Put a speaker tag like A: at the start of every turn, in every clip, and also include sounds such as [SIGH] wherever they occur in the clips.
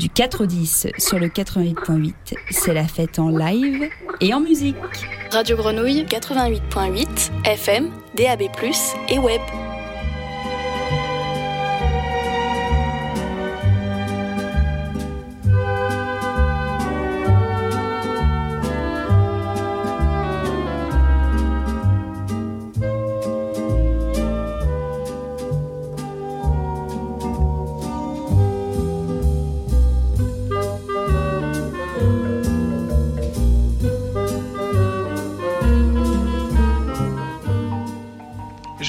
A: Du 4 au 10 sur le 88.8, c'est la fête en live et en musique.
B: Radio Grenouille 88.8, FM, DAB+, et web.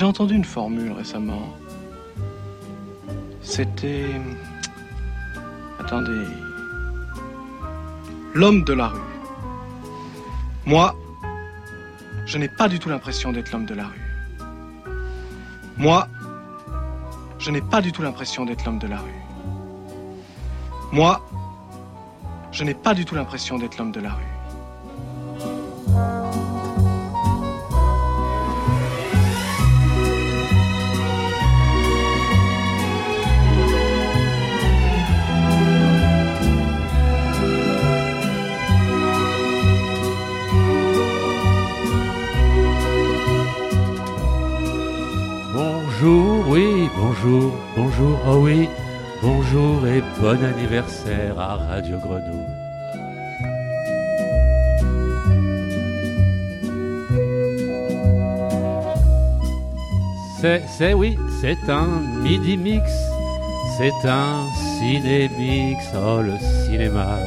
C: J'ai entendu une formule récemment. C'était... Attendez. L'homme de la rue. Moi, je n'ai pas du tout l'impression d'être l'homme de la rue. Moi, je n'ai pas du tout l'impression d'être l'homme de la rue. Moi, je n'ai pas du tout l'impression d'être l'homme de la rue.
D: Bonjour, bonjour, oh oui, bonjour et bon anniversaire à Radio Grenouille. C'est, c'est, oui, c'est un midi mix, c'est un ciné mix, oh le cinéma.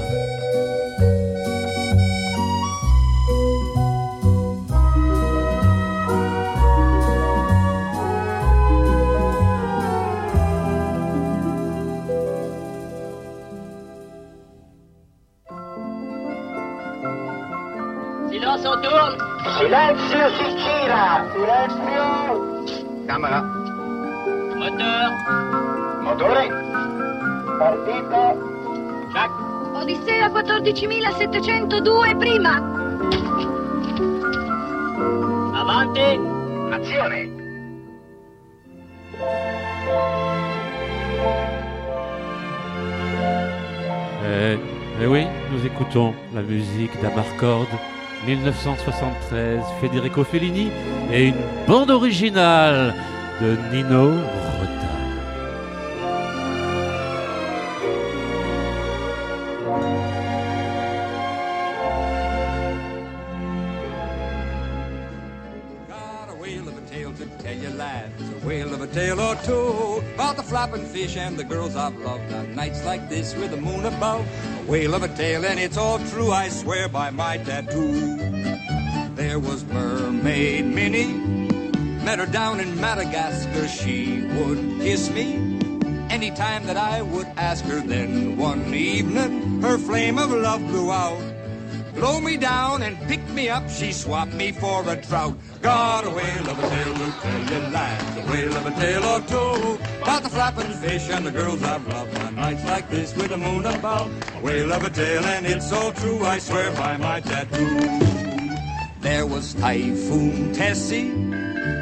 E: Silenzio si gira! Silenzio!
C: Camera.
F: Moteur
E: Motore! Partito!
F: Jacques
G: Odissea 14702 prima.
F: Avanti
E: Azione!
D: Eh, eh oui, nous écoutons la musique d'Amarcord 1973, Federico Fellini et une bande originale de Nino Rota.
H: Fish and the girls I've loved on nights like this with the moon above. A whale of a tale and it's all true, I swear by my tattoo. There was Mermaid Minnie, met her down in Madagascar. She would kiss me anytime that I would ask her. Then one evening, her flame of love blew out. Blow me down and pick me up, she swapped me for a trout. Got a whale of a tale to tell you lies, a whale of a tale or two. About the flapping fish and the girls I've loved on nights like this with the moon above. A whale of a tale and it's so true, I swear by my tattoo. There was Typhoon Tessie,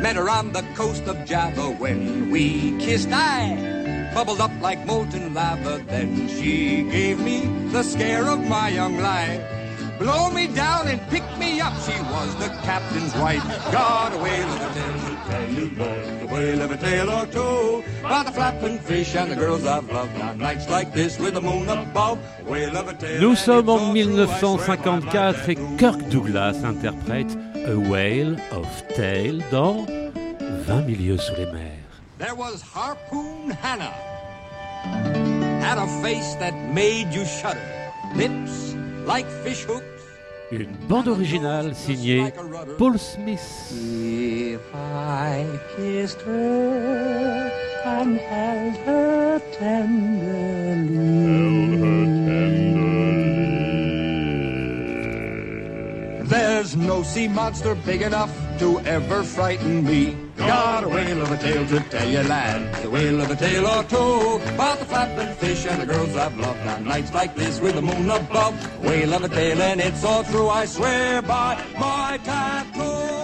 H: met her on the coast of Java when we kissed. I bubbled up like molten lava, then she gave me the scare of my young life. Blow me down and pick me up. She was the captain's wife. Got a whale of a tale boys. A whale of a tale or two. About the flapping fish and the girls I've loved on nights like this with the moon above. A whale of a tale.
D: Nous sommes en
H: all true, I swear by my
D: 1954 et. Kirk Douglas interprète A Whale of Tale dans 20 milieux sous les mers.
H: There was Harpoon Hannah. Had a face that made you shudder. Lips like fish hooks.
D: Une bande originale signée Paul Smith.
H: If I kissed her and held her tenderly. There's no sea monster big enough to ever frighten me. Got a whale of a tale to tell you, lad. The whale of a tale or two about the flapping fish and the girls I've loved on nights like this with the moon above. Whale of a tale and it's all true. I swear by my tattoo.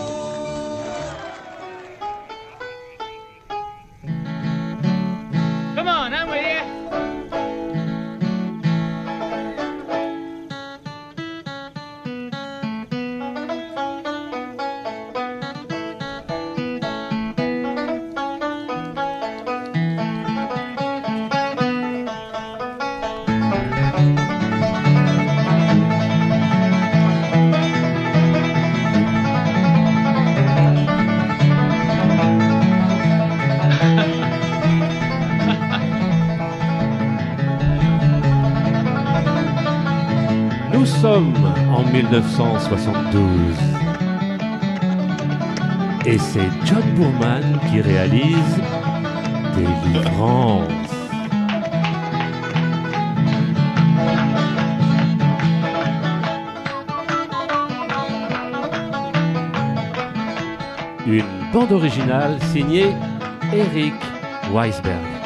D: 1972. Et c'est John Boorman qui réalise Délivrance. Une bande originale signée Eric Weisberg.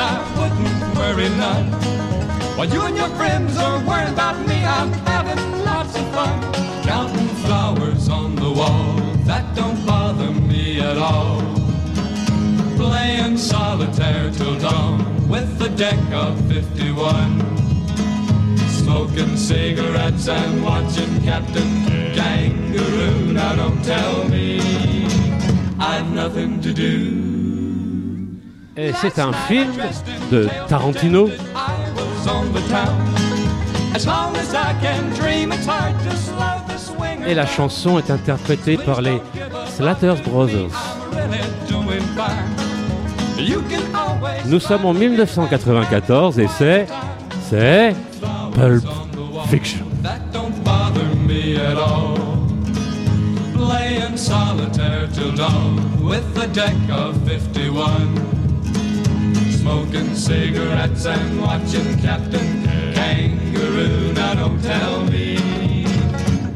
I: I wouldn't worry none. While you and your friends
D: c'est un film de Tarantino et la chanson est interprétée par les Slatters Brothers. Nous sommes en 1994 et c'est c'est Pulp Fiction.
I: That don't bother me at all. Playing solitaire till dawn with a deck of 51. Smoking cigarettes and watching Captain Kangaroo. Now don't tell me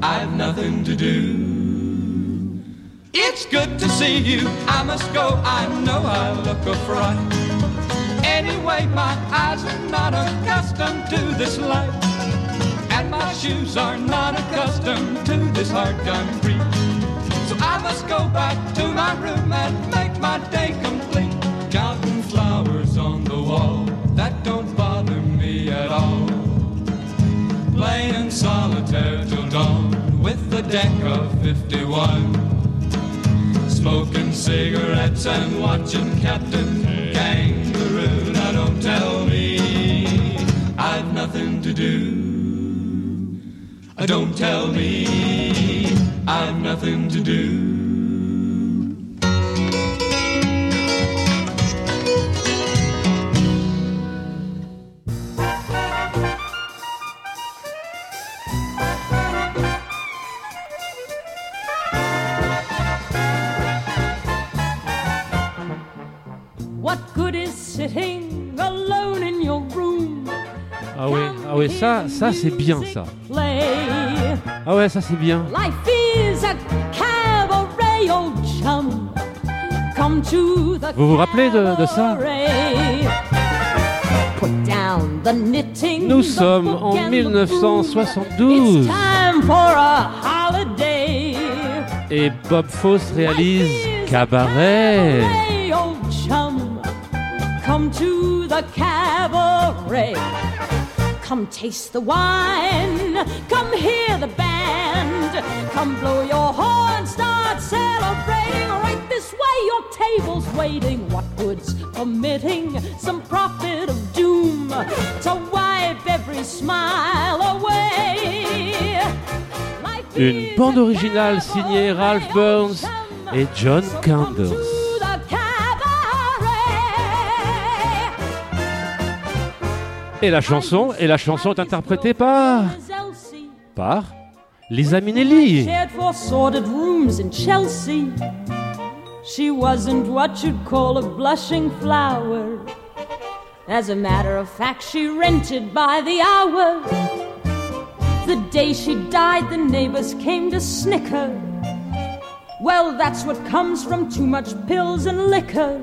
I: I've nothing to do. It's good to see you. I must go. I know I look a fright. Anyway, my eyes are not accustomed to this light. And my shoes are not accustomed to this hard concrete. So I must go back to my room and make my day complete. That don't bother me at all. Playing solitaire till dawn with the deck of 51. Smoking cigarettes and watching Captain Kangaroo. Now don't tell me I've nothing to do. Don't tell me I've nothing to do.
J: Sitting alone in your room?
D: Ah oui, ah ça, ça c'est bien ça.
J: Play.
D: Ah ouais, ça c'est bien.
J: Life is a cabaret, old chum. Come to the
D: Vous vous rappelez de, de ça.
J: Put down the knitting.
D: Nous sommes en
J: and the broom.
D: 1972
J: It's time for a holiday.
D: et Bob Fosse réalise Cabaret.
J: Come to the cabaret. Come taste the wine. Come hear the band. Come blow your horn. Start celebrating. Right this way, your table's waiting. What good's permitting some prophet of doom to wipe every smile away? Life
D: Une bande originale signée Ralph Burns et. John
J: So
D: Et la chanson, et la chanson est interprétée par par Lisa Minnelli.
J: She wasn't what you'd call a blushing flower. As a matter of fact, she rented by the hour. The day she died, the neighbors came to snicker. Well, that's what comes from too much pills and liquor.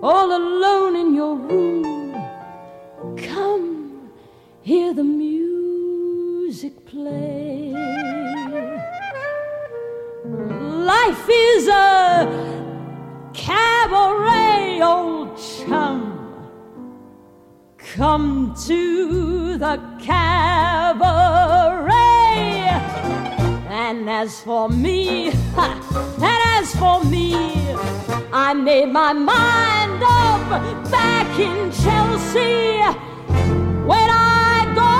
J: all alone in your room. Come, hear the music play. Life is a cabaret, old chum. Come to the cabaret. And as for me, [LAUGHS] and as for me, I made my mind up back in Chelsea when I go.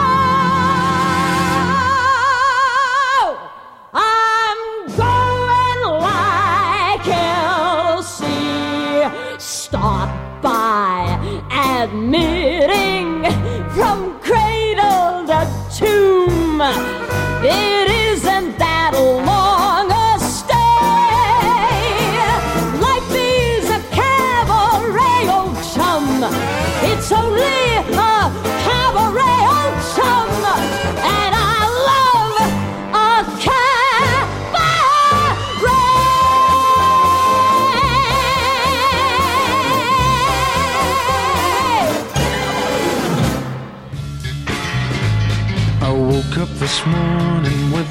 J: I'm going like Elsie. Start by admitting from cradle to tomb.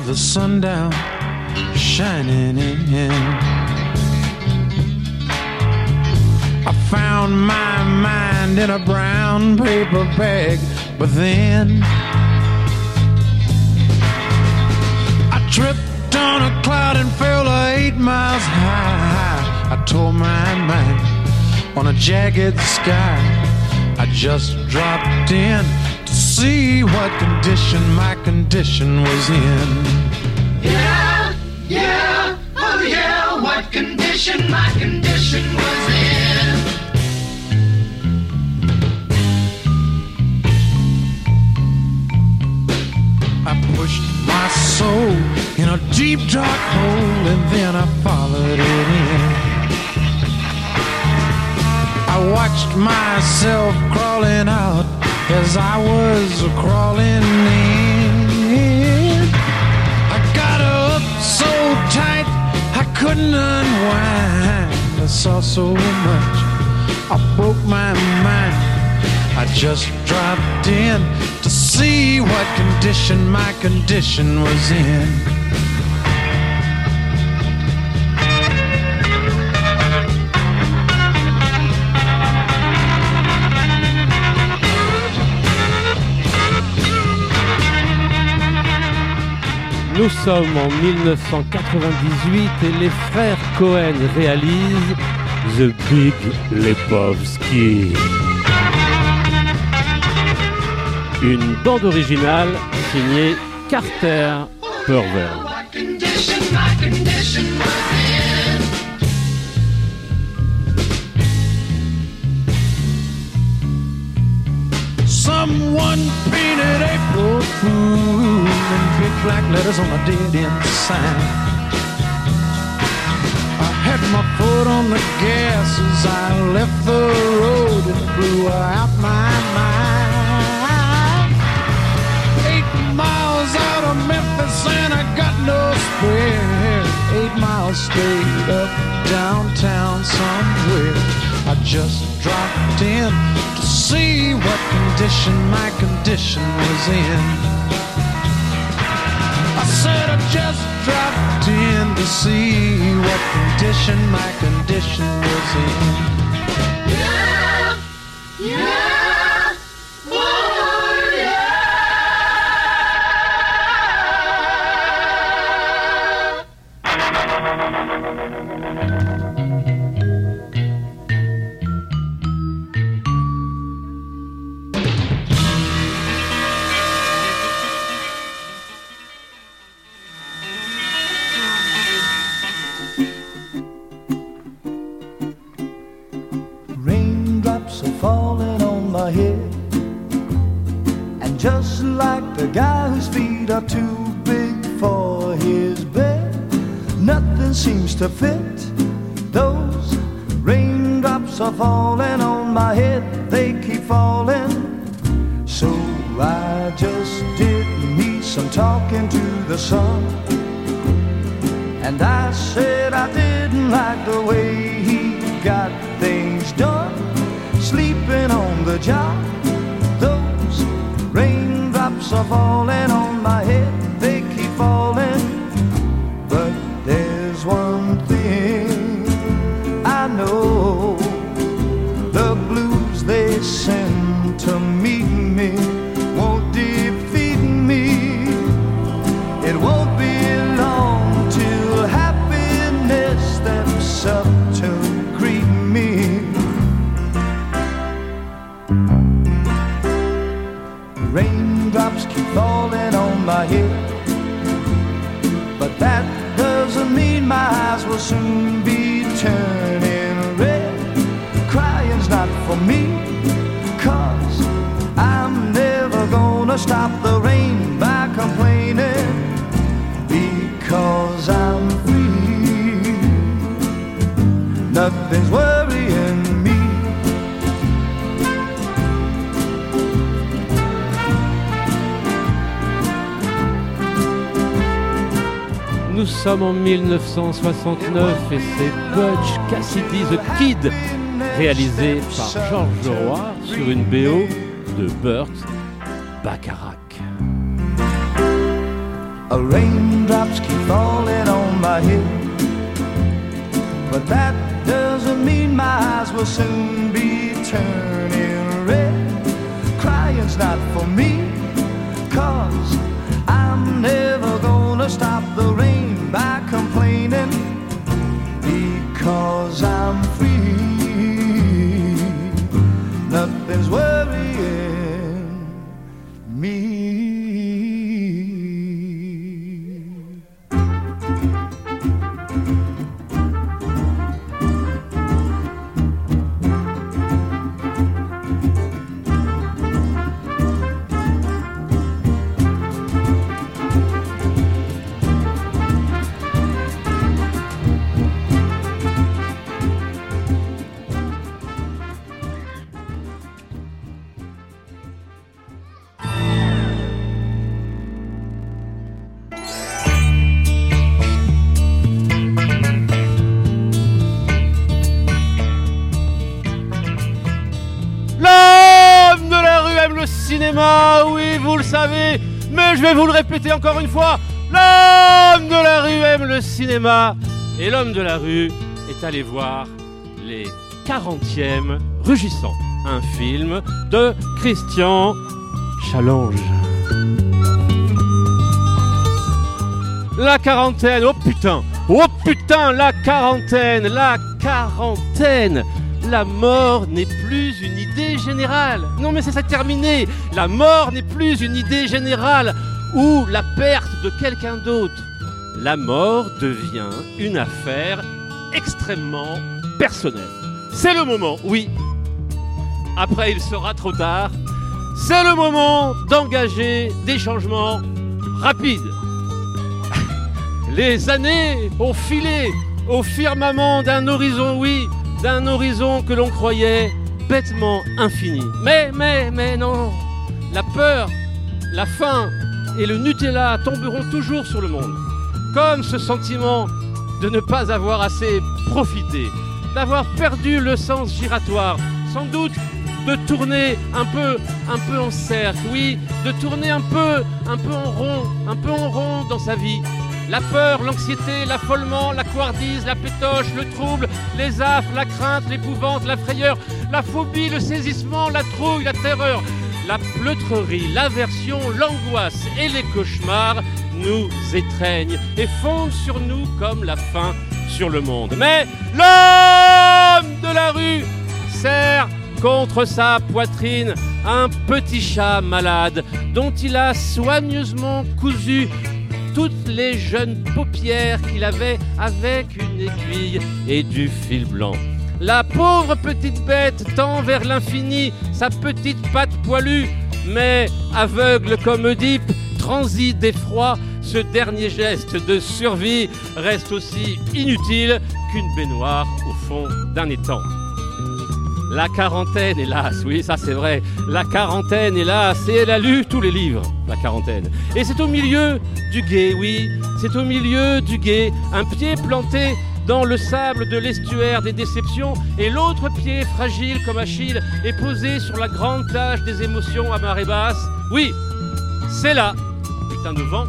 K: The sundown shining in. I found my mind in a brown paper bag, but then I tripped on a cloud and fell eight miles high. I tore my mind on a jagged sky. I just dropped in see what condition my condition was in.
L: Yeah, yeah, oh yeah, what condition my condition was in.
K: I pushed my soul in a deep dark hole and then I followed it in. I watched myself crawling out as I was crawling in. I got up so tight I couldn't unwind. I saw so much, I broke my mind. I just dropped in to see what condition my condition was in.
D: Nous sommes en 1998 et les frères Cohen réalisent The Big Lebowski. Une bande originale signée Carter
L: in.
K: Someone painted April Fool in big black letters on a dead end sign. I had my foot on the gas as I left the road and blew out my mind. Eight miles out of Memphis and I got no spare. Eight miles straight up downtown somewhere. I just dropped in see what condition my condition was in. I said I just dropped in to see what condition my condition was in.
D: 1969 et c'est Butch Cassidy the Kid, réalisé par Georges Roy sur une BO de Burt Bacharach.
M: A raindrops keep falling on my head. But that doesn't mean my eyes will soon be turning red. Crying's not for me, cause I'm never gonna stop the rain complaining. Because I'm free, nothing's worrying
D: répéter encore une fois. L'homme de la rue aime le cinéma et l'homme de la rue est allé voir les 40e Rugissants, un film de Christian Challenge. La quarantaine, oh putain, oh putain, la quarantaine, la quarantaine. La mort n'est plus une idée générale. Non mais c'est ça terminé. La mort n'est plus une idée générale ou la perte de quelqu'un d'autre. La mort devient une affaire extrêmement personnelle. C'est le moment, oui. Après, il sera trop tard. C'est le moment d'engager des changements rapides. [LAUGHS] Les années ont filé au firmament d'un horizon, oui, d'un horizon que l'on croyait bêtement infini. Mais, mais, mais non, la peur, la faim et le Nutella tomberont toujours sur le monde. Comme ce sentiment de ne pas avoir assez profité, d'avoir perdu le sens giratoire, sans doute de tourner un peu, un peu en cercle, oui, de tourner un peu, un peu en rond, un peu en rond dans sa vie. La peur, l'anxiété, l'affolement, la couardise, la pétoche, le trouble, les affres, la crainte, l'épouvante, la frayeur, la phobie, le saisissement, la trouille, la terreur, la pleutrerie, l'aversion, l'angoisse et les cauchemars nous étreignent et fondent sur nous comme la faim sur le monde. Mais l'homme de la rue serre contre sa poitrine un petit chat malade dont il a soigneusement cousu toutes les jeunes paupières qu'il avait avec une aiguille et du fil blanc. La pauvre petite bête tend vers l'infini sa petite patte poilue, mais aveugle comme Oedipe, transi d'effroi, ce dernier geste de survie reste aussi inutile qu'une baignoire au fond d'un étang. La quarantaine, hélas, oui, ça c'est vrai. La quarantaine, hélas, et elle a lu tous les livres, la quarantaine. Et c'est au milieu du guet, oui, c'est au milieu du guet, un pied planté dans le sable de l'estuaire des déceptions et l'autre pied fragile comme Achille est posé sur la grande plage des émotions à marée basse. Oui, c'est là, putain de vent,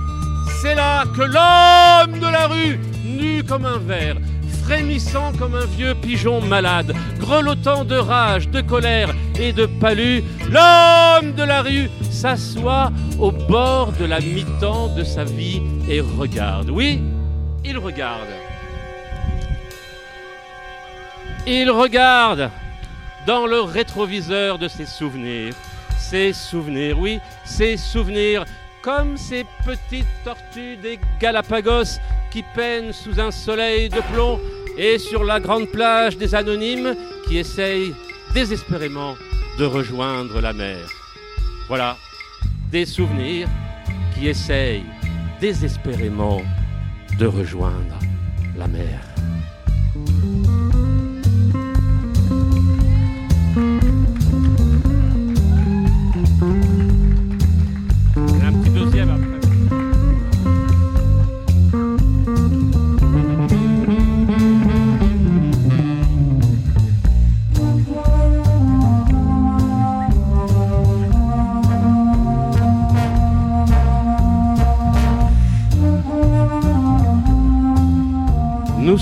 D: c'est là que l'homme de la rue, nu comme un verre, frémissant comme un vieux pigeon malade, grelottant de rage, de colère et de palu, l'homme de la rue s'assoit au bord de la mi-temps de sa vie et regarde. Oui, il regarde. Il regarde dans le rétroviseur de ses souvenirs. Ses souvenirs, oui, ses souvenirs, comme ces petites tortues des Galapagos qui peinent sous un soleil de plomb et sur la grande plage des anonymes qui essayent désespérément de rejoindre la mer. Voilà, des souvenirs qui essayent désespérément de rejoindre la mer.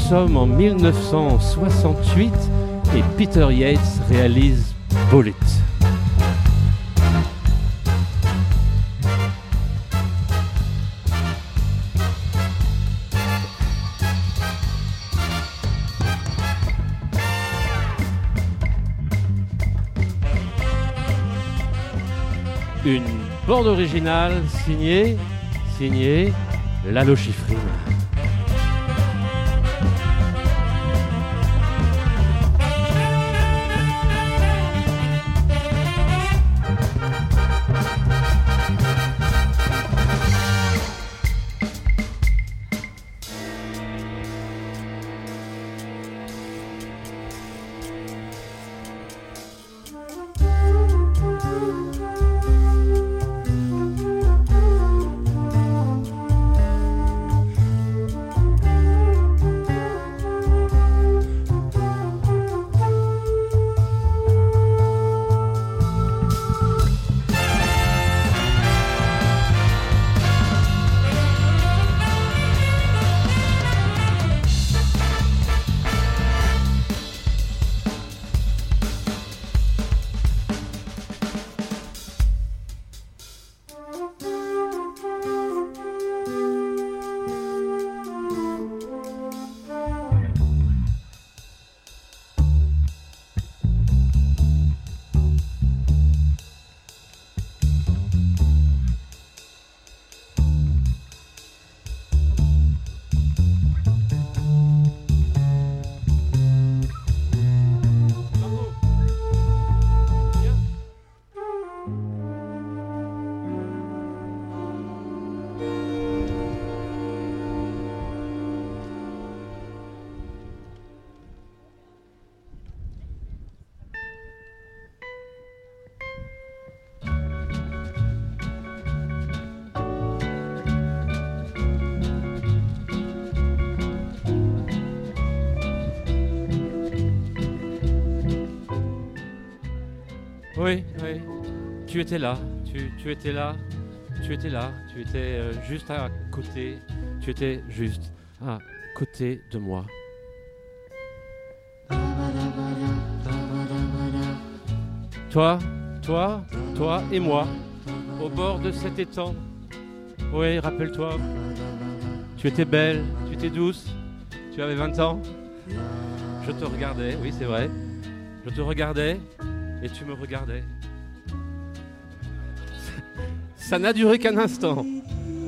D: Sommes en 1968 et Peter Yates réalise Bullet. Une bande originale signée, signée Lalo Schifrin. Tu étais là, tu, étais là, tu étais là, tu étais juste à côté, tu étais juste à côté de moi. Toi, toi, toi et moi, au bord de cet étang. Oui, rappelle-toi, tu étais belle, tu étais douce, tu avais 20 ans. Je te regardais, oui c'est vrai. Je te regardais et tu me regardais. Ça n'a duré qu'un instant.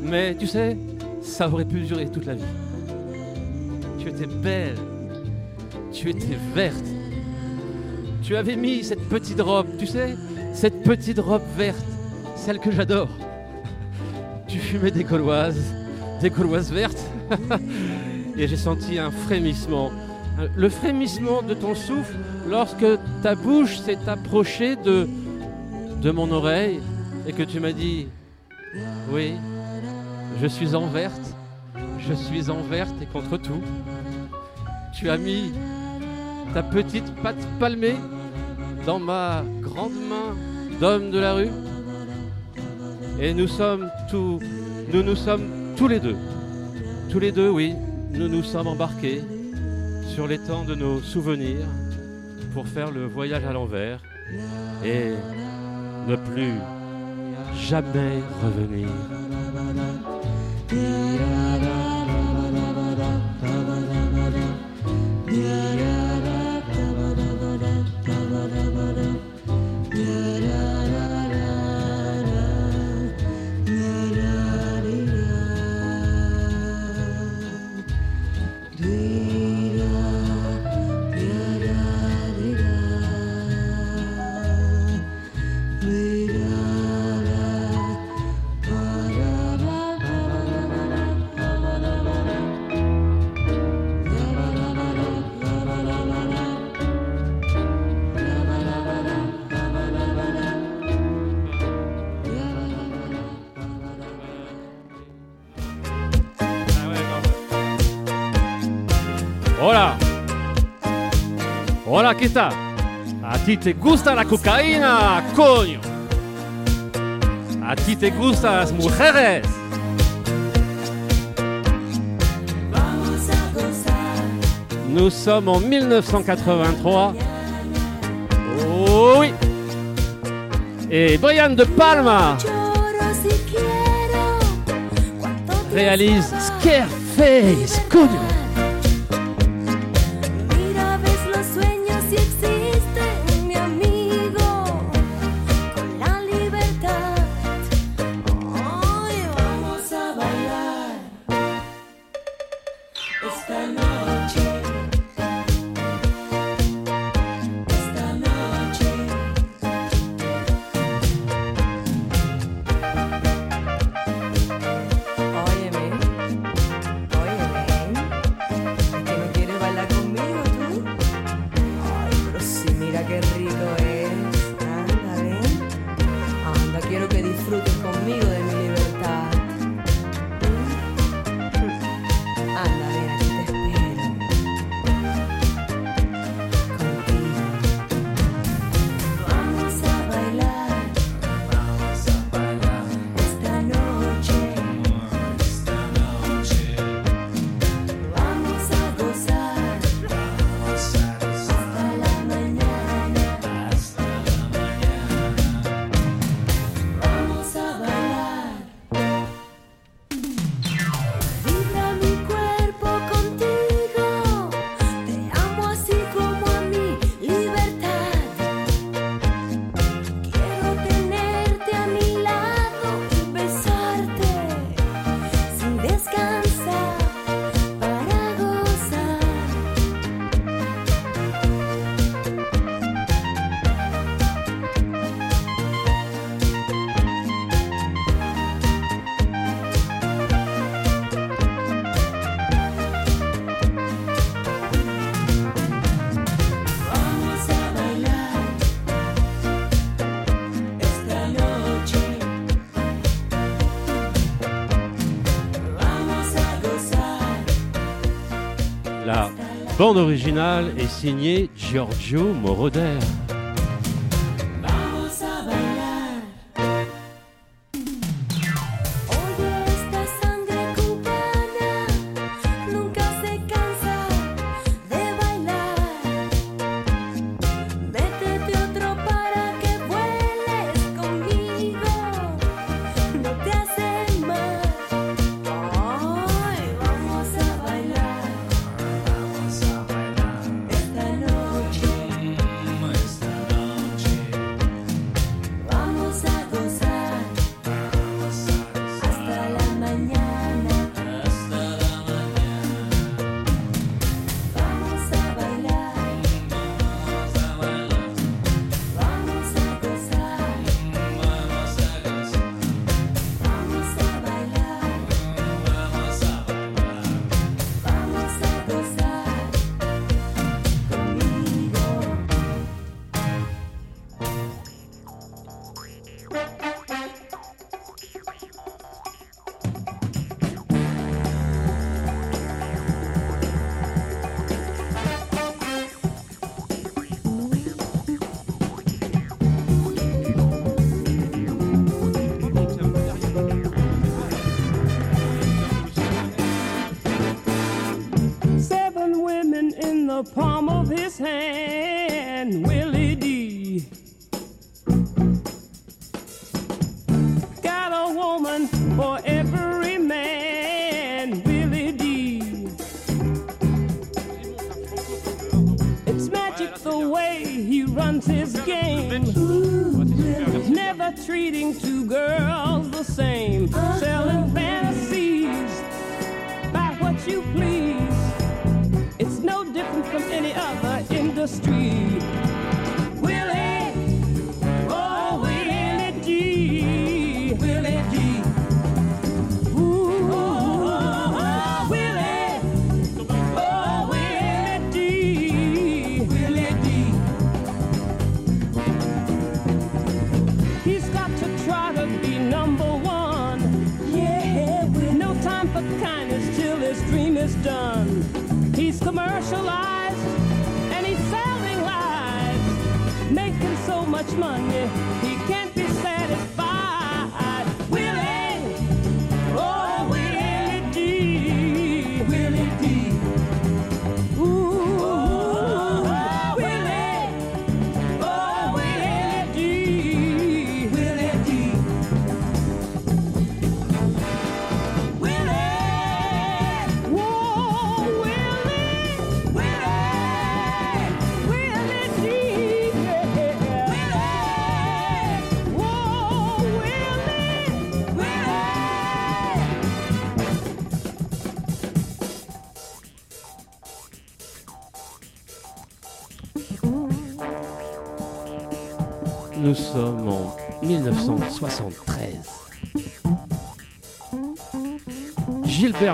D: Mais tu sais, ça aurait pu durer toute la vie. Tu étais belle. Tu étais verte.
N: Tu avais mis cette petite robe, tu sais, cette petite robe verte, celle que j'adore. Tu fumais des gauloises, des gauloises vertes. [LAUGHS] Et j'ai senti un frémissement. Le frémissement de ton souffle lorsque ta bouche s'est approchée de, de mon oreille et que tu m'as dit Oui, je suis en verte, je suis en verte et contre tout. Tu as mis ta petite patte palmée dans ma grande main d'homme de la rue. Et nous sommes tous, nous nous sommes tous les deux, tous les deux, oui, nous nous sommes embarqués sur l'étang de nos souvenirs pour faire le voyage à l'envers et ne plus jamais revenir. ¿A ti te gusta la cocaína, coño? ¿A ti te gustan las mujeres? Nous sommes en 1983. Oh oui. Et Brian De Palma réalise Scareface, coño. Bande originale est signée Giorgio Moroder.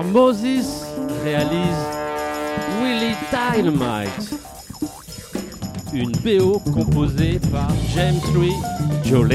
D: Moses réalise Willie Dynamite. Une BO composée par James Louis
O: Joe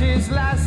O: his
P: last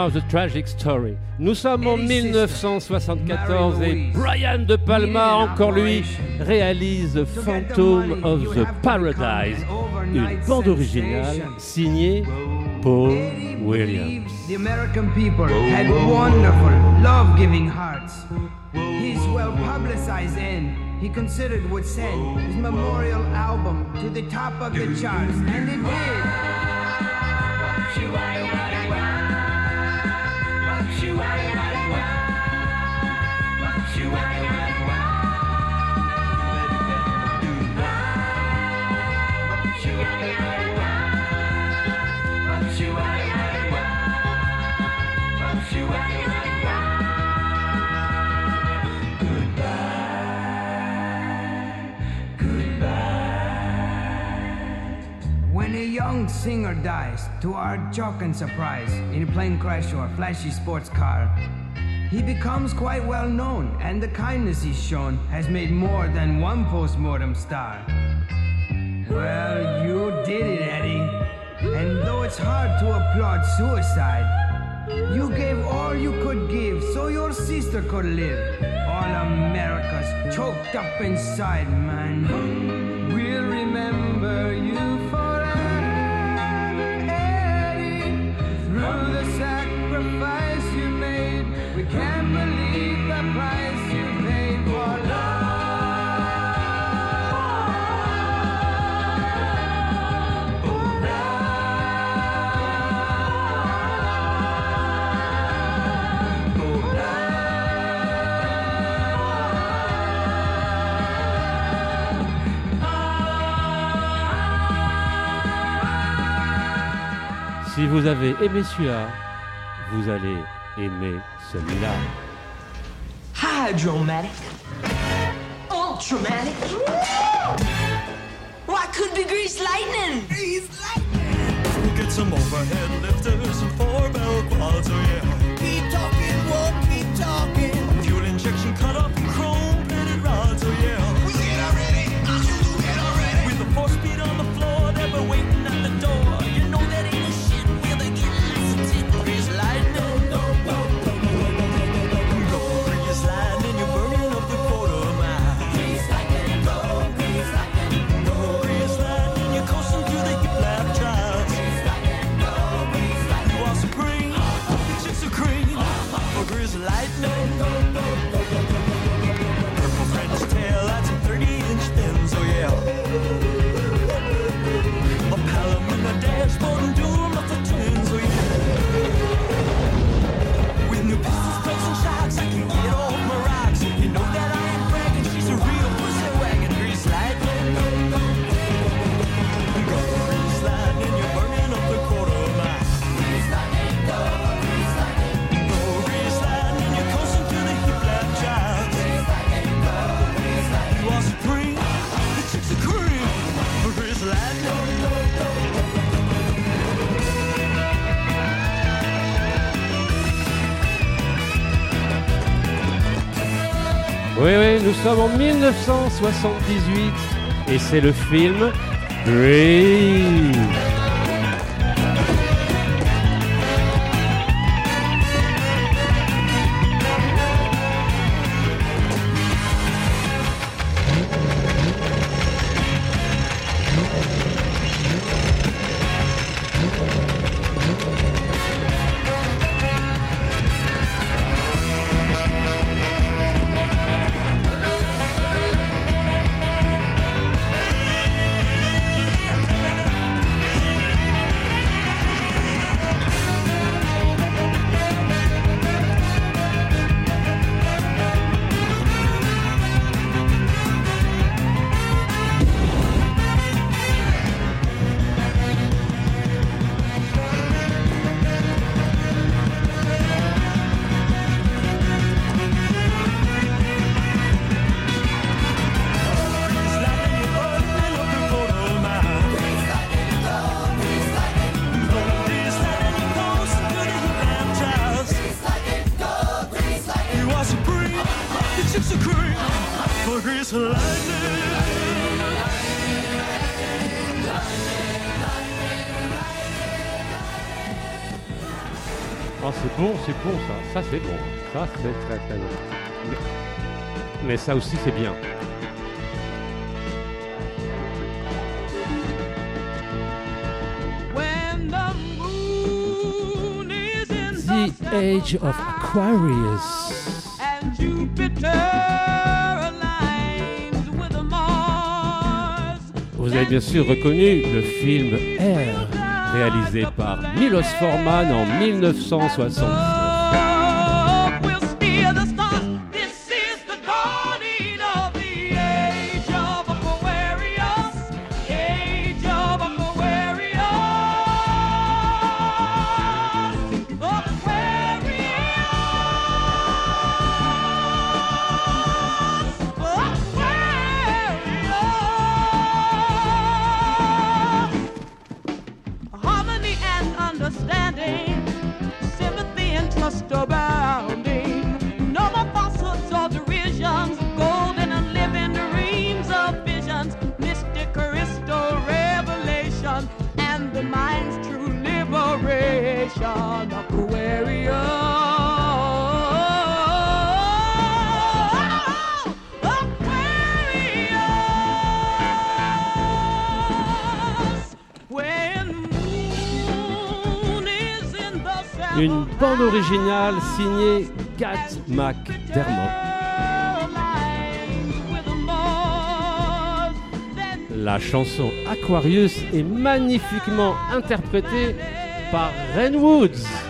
P: now the tragic story.
D: Nous sommes en 1974 et Brian De Palma, encore lui, réalise Phantom of the Paradise, une bande originale signée Paul Williams.
P: The American people had wonderful, love-giving hearts. His well-publicized end, he considered would send his memorial album to the top of the charts, and it did. Young singer dies, to our shock and surprise, in a plane crash or a flashy sports car, he becomes quite well known, and the kindness he's shown has made more than one postmortem star. Well, you did it, Eddie. And though it's hard to applaud suicide, you gave all you could give so your sister could live. All America's choked up inside, man.
D: Si vous avez aimé celui-là, vous allez aimer celui-là.
Q: Hydromatic. Ultramatic. Why could be grease lightning? Grease lightning.
R: Get some overhead lifters and four bell quads, oh yeah. Keep talking, whoa, keep talking. Fuel injection cut off and chrome plated rods, oh yeah. We get already, I should do it already. With the four speed on the floor, they've been waiting at the door. For grease lightning.
D: Sommes en 1978 et c'est le film Grease.
R: Lightning.
S: Oh, c'est bon, c'est bon ça. Ça, c'est bon. Ça, c'est très très bon. Mais, mais ça aussi, c'est bien.
D: The
S: Age of Aquarius. Vous avez bien sûr reconnu le film Air, réalisé par Milos Forman en 1960. Originale signée Gat McDermott. La chanson Aquarius est magnifiquement interprétée par Ren Woods.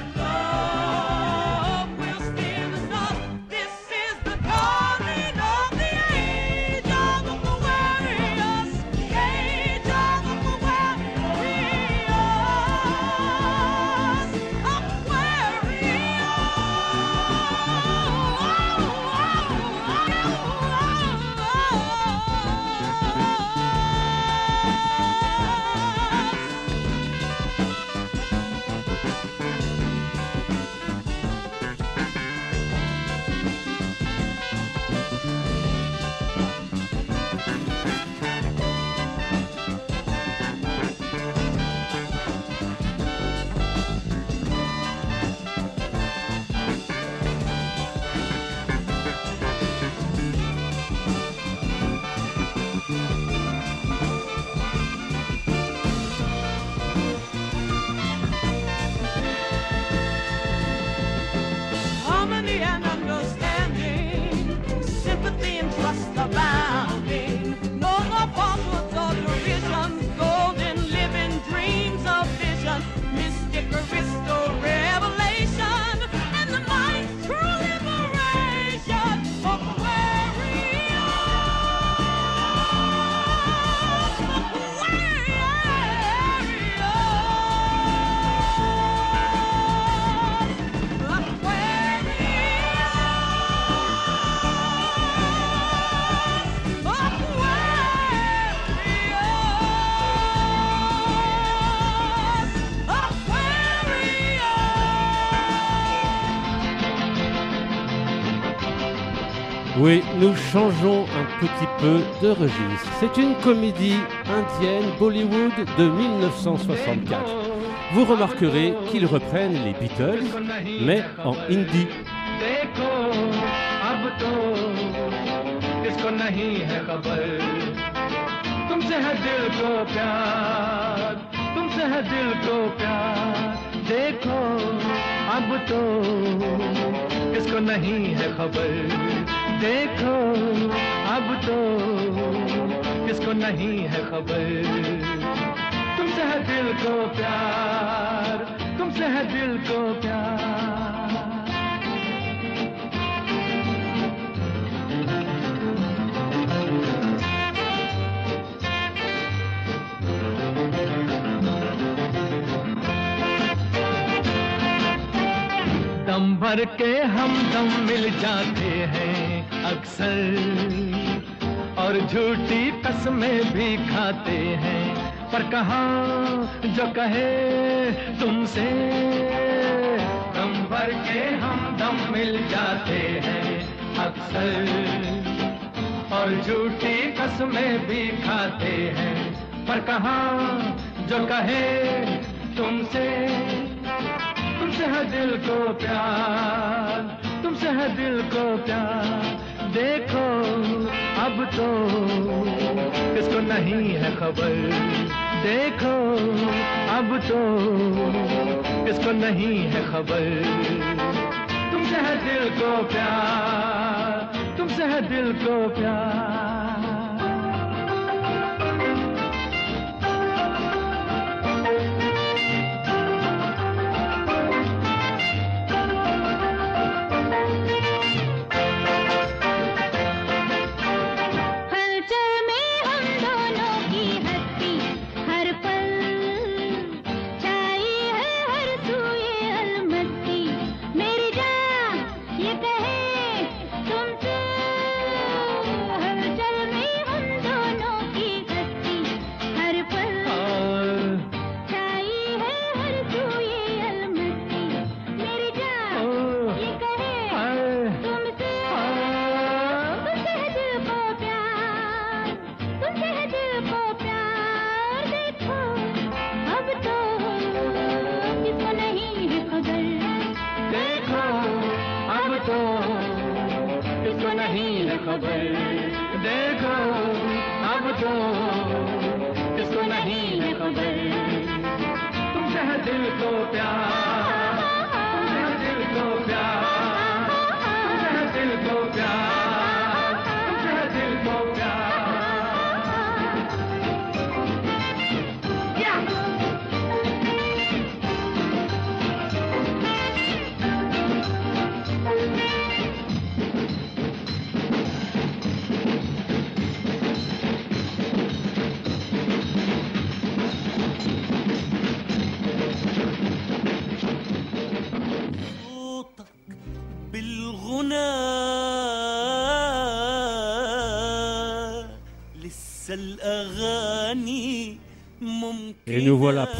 S: nous changeons un petit peu de registre. C'est une comédie indienne Bollywood de 1964. Vous remarquerez qu'ils reprennent les Beatles, mais en hindi.
T: देखो अब तो इसको नहीं है खबर देखो, अब तो किसको नहीं है खबर? तुमसे है दिल को प्यार, तुमसे है दिल को प्यार। दम भर के हम दम मिल जाते हैं। अक्सर, और झूठी कसमें भी खाते हैं। पर कहा जो कहे तुमसे, दम भर के हम दम मिल जाते हैं अक्सर, और झूठी कसमें भी खाते हैं। पर कहा जो कहे तुमसे तुमसे है दिल को प्यार, तुमसे है दिल को प्यार। देखो, अब तो किसको नहीं है खबर। देखो, अब तो किसको नहीं है खबर। तुमसे है दिल को प्यार, तुमसे है दिल को प्यार।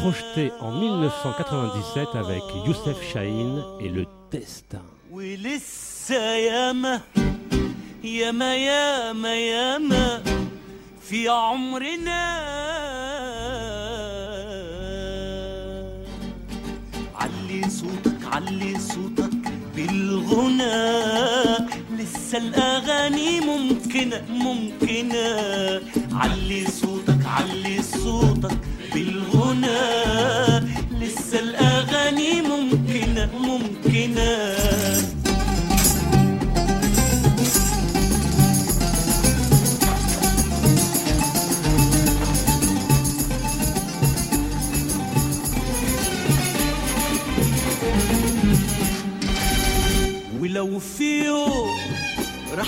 D: nous voilà projetés en 1997 avec Youssef Chahine et le destin.
U: ولسه ياما ياما ياما ياما في عمرنا علي صوتك علي صوتك بالغنى لسه الأغاني ممكنة ممكنة علي صوتك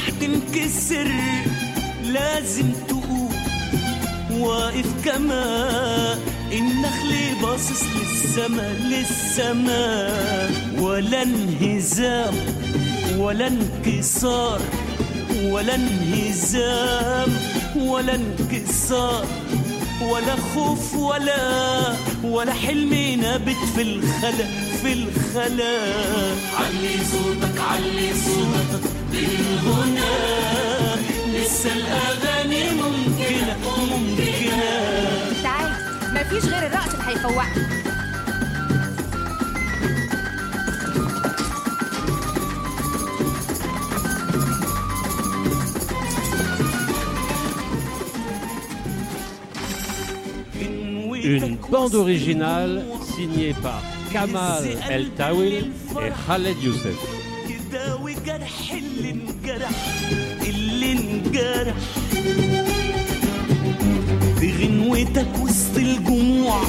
U: راح تنكسر لازم تقوم واقف كما النخل باصص للسما للسما. ولا انهزام ولا انكسار ولا انهزام ولا انكسار. ولا خوف ولا ولا حلم نابت في الخلا في الخلا. علي صوتك علي صوتك. بالغنى لسه الاغاني ممكنه ممكنه
V: تعال مفيش غير الرقص اللي هيفوقك
D: Une bande originale signée par Kamal El Tawil et Khaled Youssef.
U: الجموع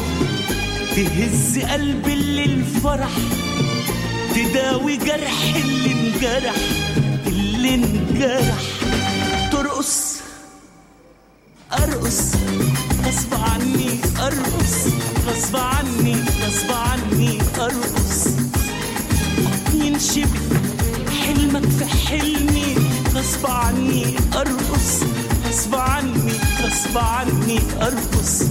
U: تهز قلب اللي الفرح تداوي جرح اللي انجرح اللي انجرح. ترقص أرقص. غصب عني أرقص غصب عني غصب عني أرقص. ينشبك حلمك في حلمي. غصب عني أرقص غصب عني غصب عني أرقص.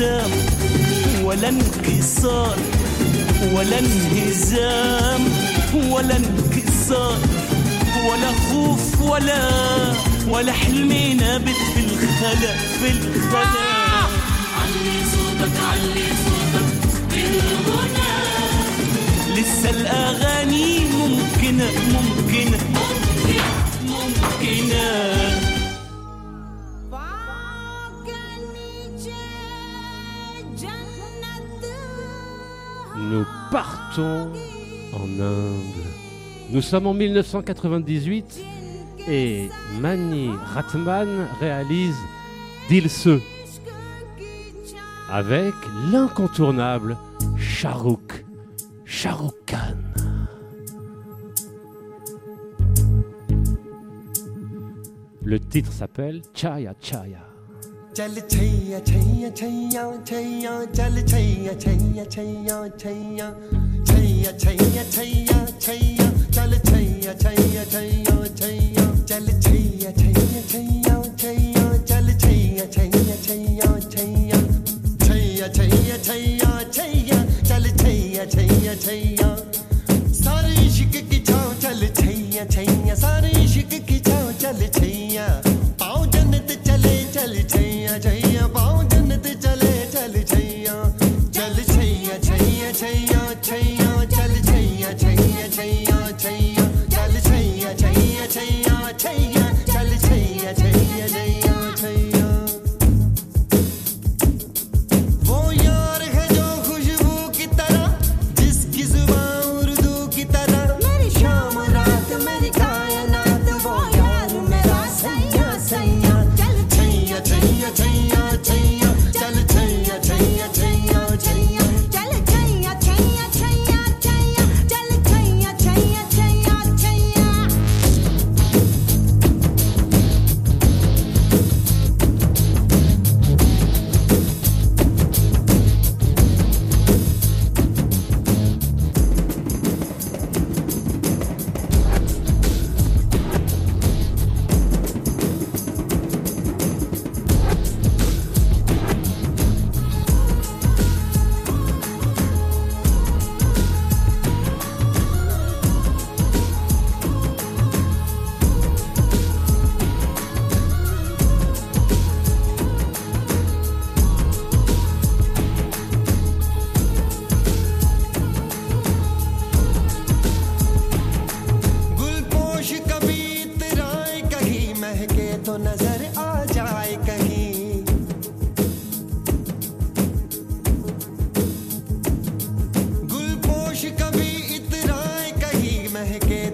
U: انهزام ولا انكسار ولا انهزام ولا انكسار ولا خوف ولا ولا حلمي نابت في الخلا في الخلا.
L: علي صوتك علي صوتك بالغنى.
U: لسه الأغاني ممكنة ممكنة ممكنة.
D: Nous partons en Inde. Nous sommes en 1998 et Mani Ratman réalise Dilse avec l'incontournable Shahrukh, Shahrukh Khan. Le titre s'appelle Chaya Chaya.
W: चल छैया छैया छैया छैया चल छैया छैया छैया छैया छैया छैया छैया छैया चल छैया छैया छैया छैया चल छैया छैया छैया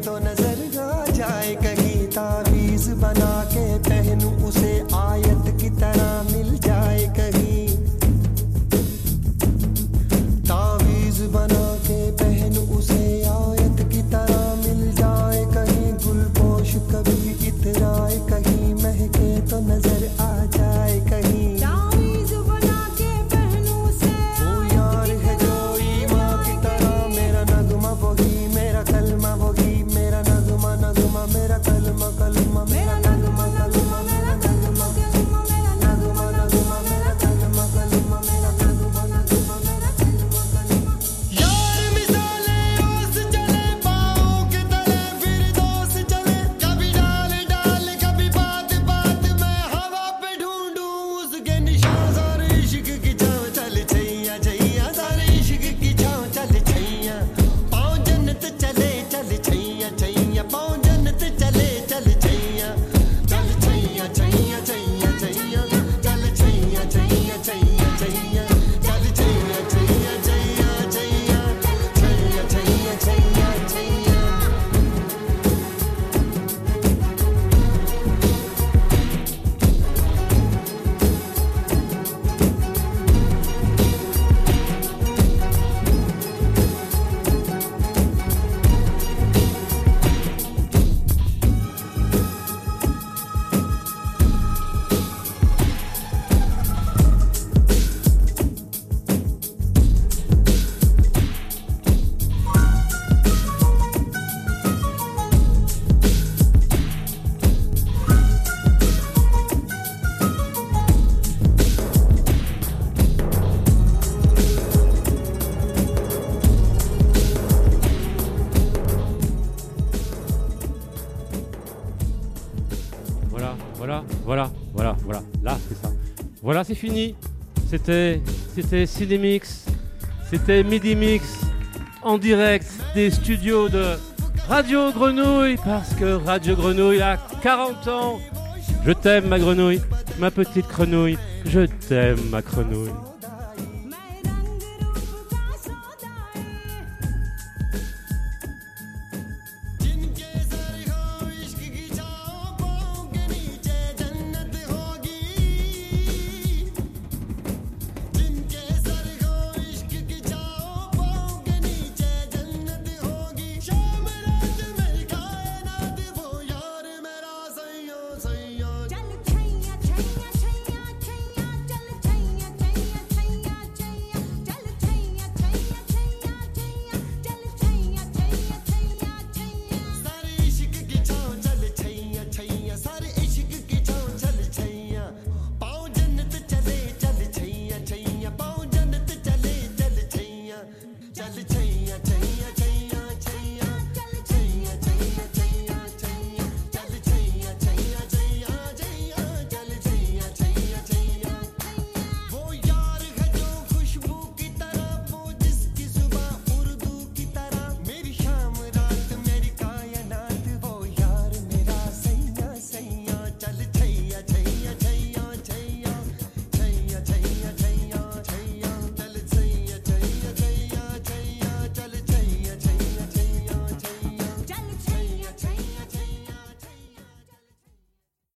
W: तो नज़र आ जाए कहीं ताबीज बना। Voilà, c'est fini. C'était, c'était Cinemix. C'était Midi Mix en direct des studios de Radio Grenouille parce que Radio Grenouille a 40 ans. Je t'aime ma grenouille, ma petite grenouille. Je t'aime ma grenouille.